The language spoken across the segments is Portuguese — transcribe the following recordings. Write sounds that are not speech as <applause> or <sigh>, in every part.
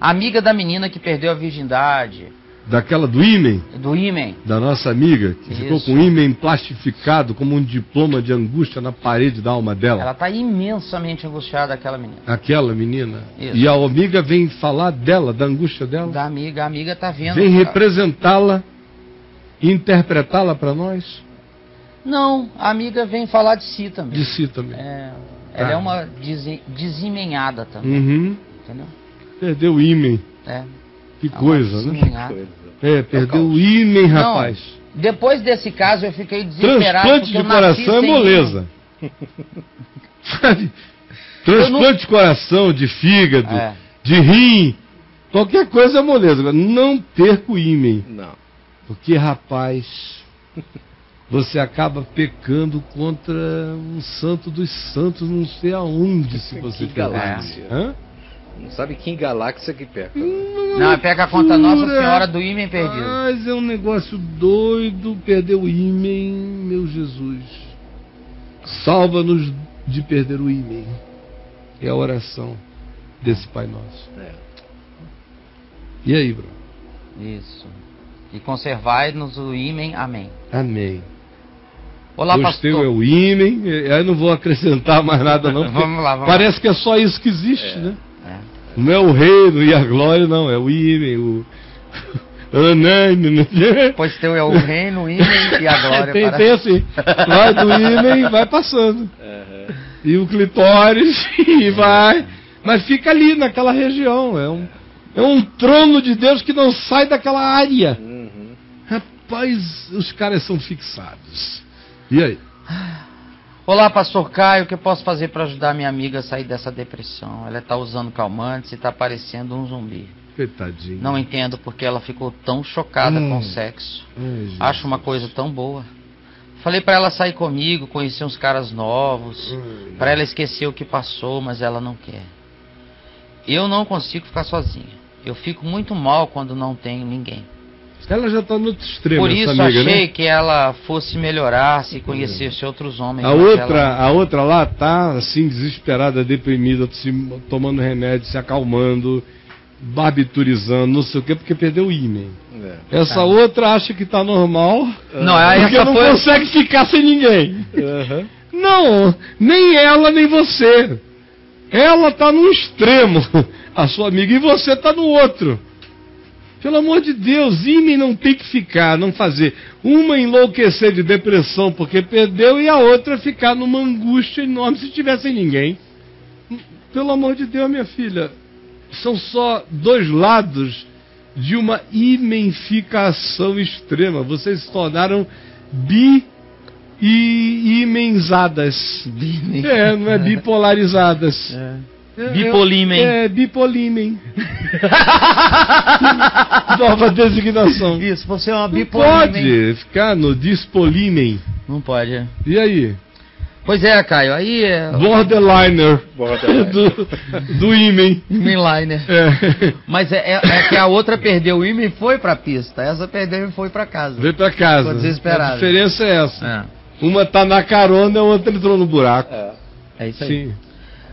Amiga da menina que perdeu a virgindade. Daquela do ímen, Do ímen. da nossa amiga, que Isso. ficou com o ímen plastificado como um diploma de angústia na parede da alma dela. Ela tá imensamente angustiada, aquela menina. Aquela menina. Isso. E a amiga vem falar dela, da angústia dela. Da amiga, a amiga tá vendo. Vem representá-la interpretá-la para nós, Não, a amiga vem falar de si também. de si também. É, ela Tá. é uma desi- desempenhada também, Uhum. entendeu? Perdeu o ímen. É. Que é coisa, né? desempenhada. É, perdeu o Não, rapaz. Depois desse caso eu fiquei desesperado. Transplante de coração é moleza. <laughs> Sabe? Transplante de coração, de fígado, É. de rim, qualquer coisa é moleza. Agora, não perca o ímen. Não. Porque, rapaz, você acaba pecando contra um santo dos santos, não sei aonde, se <laughs> você Que pegar. galáxia. Hã? Não sabe que galáxia que peca. Não, é pega contra Nossa Senhora do Imen Perdido. Mas é um negócio doido perder o ímen, meu Jesus. Salva-nos de perder o ímen. É a oração desse Pai Nosso. É. E aí, bro? Isso. E conservai-nos o Imen. Amém. Amém. Olá, o pastor. teu é o ímen, eh, aí não vou acrescentar mais nada não. <laughs> Vamos lá, vamos Parece que é só isso que existe, né? É. Não é o reino e a glória, não. É o ímen, o... <laughs> Anânime, né? Pois teu é o reino, o e a glória. tem, para... tem assim. Vai do ímen e vai passando. Aham. E o clitóris <laughs> e vai. Mas fica ali naquela região. É um, é um trono de Deus que não sai daquela área. Uhum. Rapaz, os caras são fixados. E aí? Olá, pastor Caio, o que eu posso fazer para ajudar minha amiga a sair dessa depressão? Ela está usando calmantes e está parecendo um zumbi. Coitadinho. Não entendo porque ela ficou tão chocada Hum. com o sexo. Ai, Jesus. Acho uma coisa tão boa. Falei para ela sair comigo, conhecer uns caras novos, Ai. para ela esquecer o que passou, mas ela não quer. Eu não consigo ficar sozinha. Eu fico muito mal quando não tenho ninguém. Ela já tá no outro extremo, Por essa isso amiga, achei né? que ela fosse melhorar se conhecesse outros homens. A outra, ela- a outra lá tá assim, desesperada, deprimida, se, tomando remédio, se acalmando, barbiturizando, não sei o quê, porque perdeu o ímen. É. Essa Ah. outra acha que tá normal, Não, aí porque essa não foi... consegue ficar sem ninguém. Aham. Não, nem ela, nem você. Ela tá num extremo, <laughs> a sua amiga, e você tá no outro. Pelo amor de Deus, ímã não tem que ficar, não fazer. Uma enlouquecer de depressão porque perdeu e a outra ficar numa angústia enorme se tivesse ninguém. Pelo amor de Deus, minha filha, são só dois lados de uma imenficação extrema. Vocês se tornaram bi e imenzadas. É, não é bipolarizadas. É, Bipolimen. É, bipolimen. <laughs> Nova designação. Isso, você é uma Não bipolar. pode ficar no dispolimen. Não pode. é. E aí? Pois é, Caio, aí é. Borderliner Borderline. do, do imen. Inliner. É. Mas é, é- é que a outra perdeu o ímã e foi pra pista. Essa perdeu e foi pra casa. Veio pra casa. Ficou desesperado. A diferença é essa. É, Uma tá na carona, a outra entrou no buraco. É. é isso aí. Sim.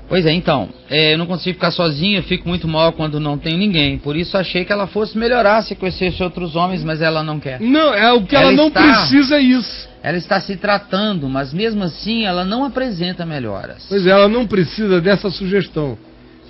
Pois é, então, é, eu não consigo ficar sozinha, eu fico muito mal quando não tenho ninguém. Por isso achei que ela fosse melhorar se conhecesse outros homens, mas ela não quer. Não, é o que ela, Ela não está- precisa é isso. Ela está se tratando, mas mesmo assim ela não apresenta melhoras. Pois é, ela não precisa dessa sugestão.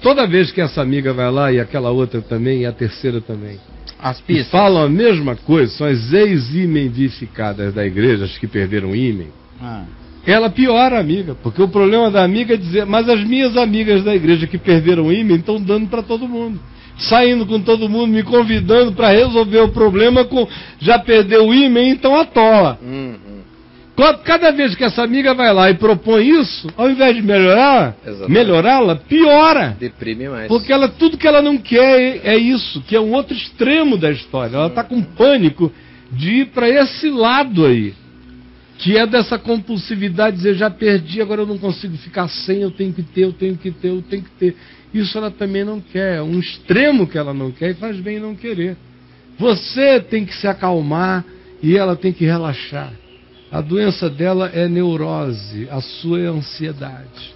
Toda vez que essa amiga vai lá e aquela outra também, e a terceira também, As pistas. falam a mesma coisa, são as ex-imendificadas da igreja, as que perderam o ímen, Ah, ela piora a amiga, porque o problema da amiga é dizer, mas as minhas amigas da igreja que perderam o ímen estão dando para todo mundo. Saindo com todo mundo, me convidando para resolver o problema com já perdeu o ímen, então atola. Uhum. Cada vez que essa amiga vai lá e propõe isso, ao invés de melhorar, melhorá-la, piora. Deprime mais. Porque ela, tudo que ela não quer é, é isso, que é um outro extremo da história. Ela está com pânico de ir para esse lado aí. Que é dessa compulsividade, dizer, já perdi, agora eu não consigo ficar sem, eu tenho que ter, eu tenho que ter, eu tenho que ter. Isso ela também não quer, é um extremo que ela não quer e faz bem não querer. Você tem que se acalmar e ela tem que relaxar. A doença dela é neurose, a sua é ansiedade.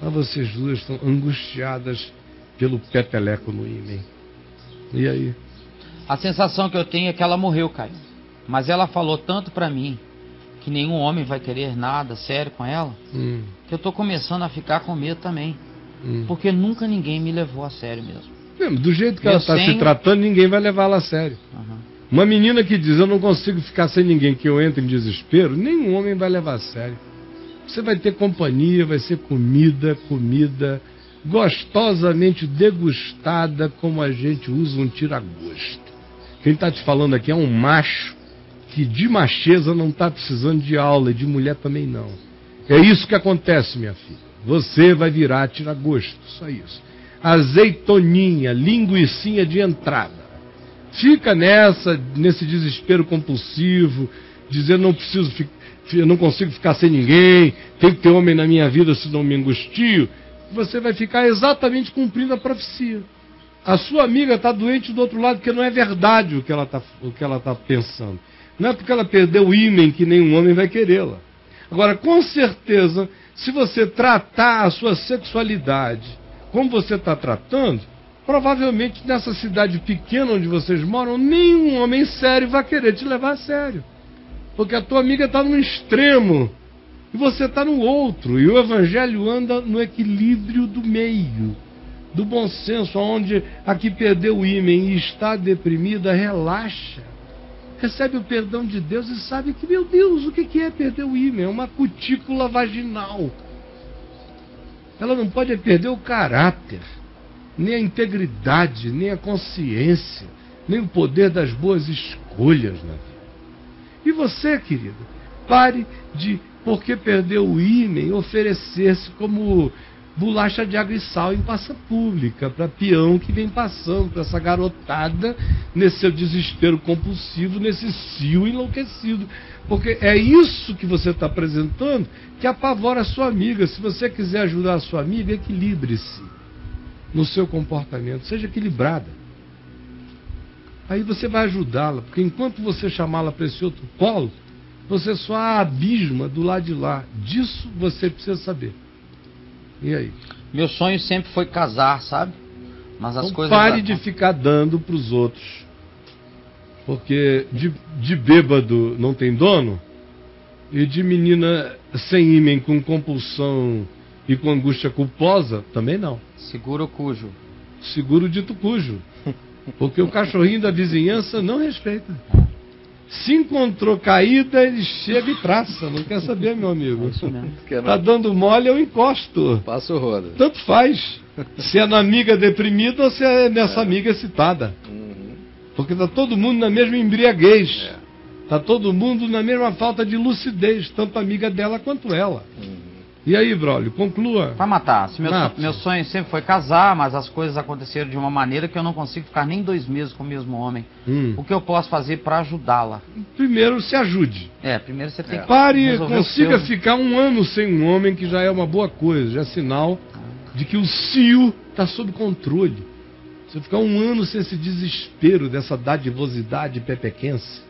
Mas vocês duas estão angustiadas pelo peteleco no ímen. E aí? A sensação que eu tenho é que ela morreu, Caio. Mas ela falou tanto pra mim que nenhum homem vai querer nada sério com ela, Hum, que eu tô começando a ficar com medo também. hum. Porque nunca ninguém me levou a sério mesmo. Mesmo, do jeito que Eu ela está se sem- tratando, ninguém vai levá-la a sério. Aham. Uma menina que diz eu não consigo ficar sem ninguém, que eu entro em desespero, nenhum homem vai levar a sério. Você vai ter companhia, vai ser comida, comida gostosamente degustada como a gente usa um tira-gosto. Quem está te falando aqui é um macho que de macheza não está precisando de aula e de mulher também não. É isso que acontece, minha filha. Você vai virar tira-gosto, só isso. Azeitoninha, linguicinha de entrada fica nessa, nesse desespero compulsivo, dizendo não preciso, não consigo ficar sem ninguém, tem que ter homem na minha vida, senão me angustio, você vai ficar exatamente cumprindo a profecia. A sua amiga está doente do outro lado, porque não é verdade o que ela está tá pensando. Não é porque ela perdeu o ímã que nenhum homem vai querê-la. Agora, com certeza, se você tratar a sua sexualidade como você está tratando, provavelmente nessa cidade pequena onde vocês moram, nenhum homem sério vai querer te levar a sério. Porque a tua amiga está num extremo e você está no outro. E o evangelho anda no equilíbrio do meio, do bom senso, onde a que perdeu o ímã e está deprimida, relaxa. Recebe o perdão de Deus e sabe que, meu Deus, o que é perder o ímã? É uma cutícula vaginal. Ela não pode perder o caráter nem a integridade, nem a consciência, nem o poder das boas escolhas na vida. E você, querido, pare de, porque perdeu o ímã, oferecer-se como bolacha de água e sal em praça pública, para peão que vem passando, para essa garotada, nesse seu desespero compulsivo, nesse cio enlouquecido. Porque é isso que você está apresentando que apavora a sua amiga. Se você quiser ajudar a sua amiga, equilibre-se no seu comportamento, seja equilibrada. Aí você vai ajudá-la, porque enquanto você chamá-la para esse outro polo, você só a abisma do lado de lá. Disso você precisa saber. E aí? Meu sonho sempre foi casar, sabe? Mas as Então coisas. pare de ficar dando para os outros. Porque de, de bêbado não tem dono, e de menina sem ímã com compulsão e com angústia culposa, também não. Segura o cujo. seguro dito cujo. Porque o cachorrinho da vizinhança não respeita. Se encontrou caída, ele chega e traça. Não quer saber, meu amigo. Tá não. dando mole, eu encosto. Passa o roda. Tanto faz. Se é na amiga deprimida ou se é nessa amiga excitada. Uhum. Porque tá todo mundo na mesma embriaguez. É. Tá todo mundo na mesma falta de lucidez, tanto a amiga dela quanto ela. Uhum. E aí, Brolio, conclua. Vai matar. Se meu, Mata. meu sonho sempre foi casar, mas as coisas aconteceram de uma maneira que eu não consigo ficar nem dois meses com o mesmo homem. Hum. O que eu posso fazer pra ajudá-la? Primeiro, se ajude. É, primeiro você tem que Pare, consiga seu. ficar um ano sem um homem, que já é uma boa coisa, já é sinal de que o cio está sob controle. Você ficar um ano sem esse desespero, dessa dadivosidade pepequense.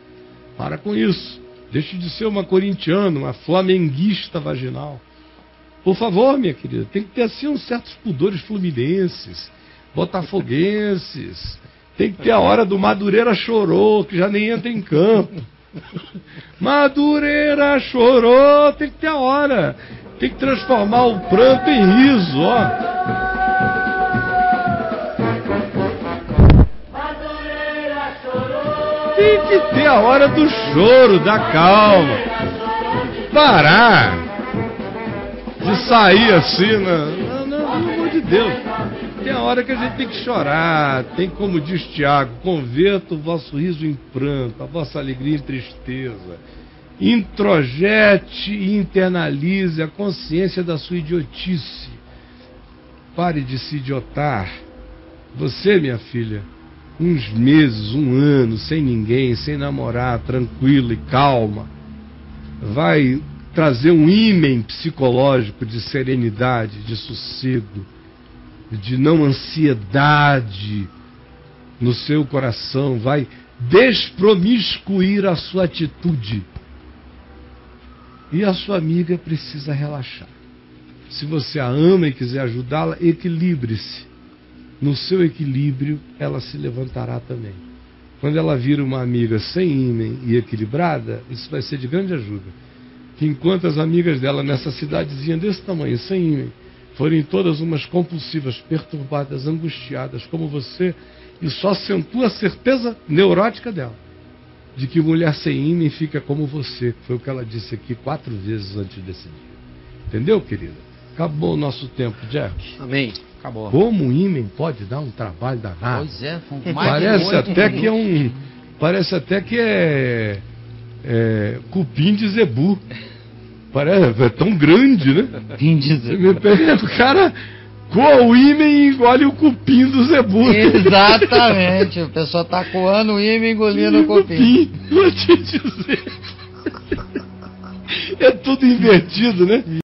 Para com isso. Deixe de ser uma corintiana, uma flamenguista vaginal. Por favor, minha querida, tem que ter assim uns certos pudores fluminenses, botafoguenses. Tem que ter a hora do Madureira chorou, que já nem entra em campo. Madureira chorou, tem que ter a hora. Tem que transformar o pranto em riso, ó. Tem que ter a hora do choro, da calma. Parar de sair assim, não, não, não, pelo amor de Deus. Tem a hora que a gente tem que chorar, tem como diz Tiago, converta o vosso riso em pranto, a vossa alegria em tristeza. Introjete e internalize a consciência da sua idiotice. Pare de se idiotar. Você, minha filha, uns meses, um ano, sem ninguém, sem namorar, tranquila e calma, vai trazer um ímã psicológico de serenidade, de sossego, de não ansiedade no seu coração, vai despromiscuir a sua atitude. E a sua amiga precisa relaxar. Se você a ama e quiser ajudá-la, equilibre-se. no seu equilíbrio, ela se levantará também. Quando ela vira uma amiga sem ímã e equilibrada, isso vai ser de grande ajuda. Que enquanto as amigas dela nessa cidadezinha desse tamanho, sem ímã, forem todas umas compulsivas, perturbadas, angustiadas como você, isso acentua a certeza neurótica dela de que mulher sem ímã fica como você. Foi o que ela disse aqui quatro vezes antes desse dia. Entendeu, querida? Acabou o nosso tempo, Jack. Amém. Acabou. Como o ímã pode dar um trabalho danado. Pois é, com mais Parece de oito até que é um. Parece até que é. É cupim de zebu. Parece, é tão grande, né? Vim dizer. O cara coa o ímã e engole o cupim do zebu. Exatamente, o pessoal tá coando o imã e engolindo o cupim. Vou te dizer. É tudo invertido, né?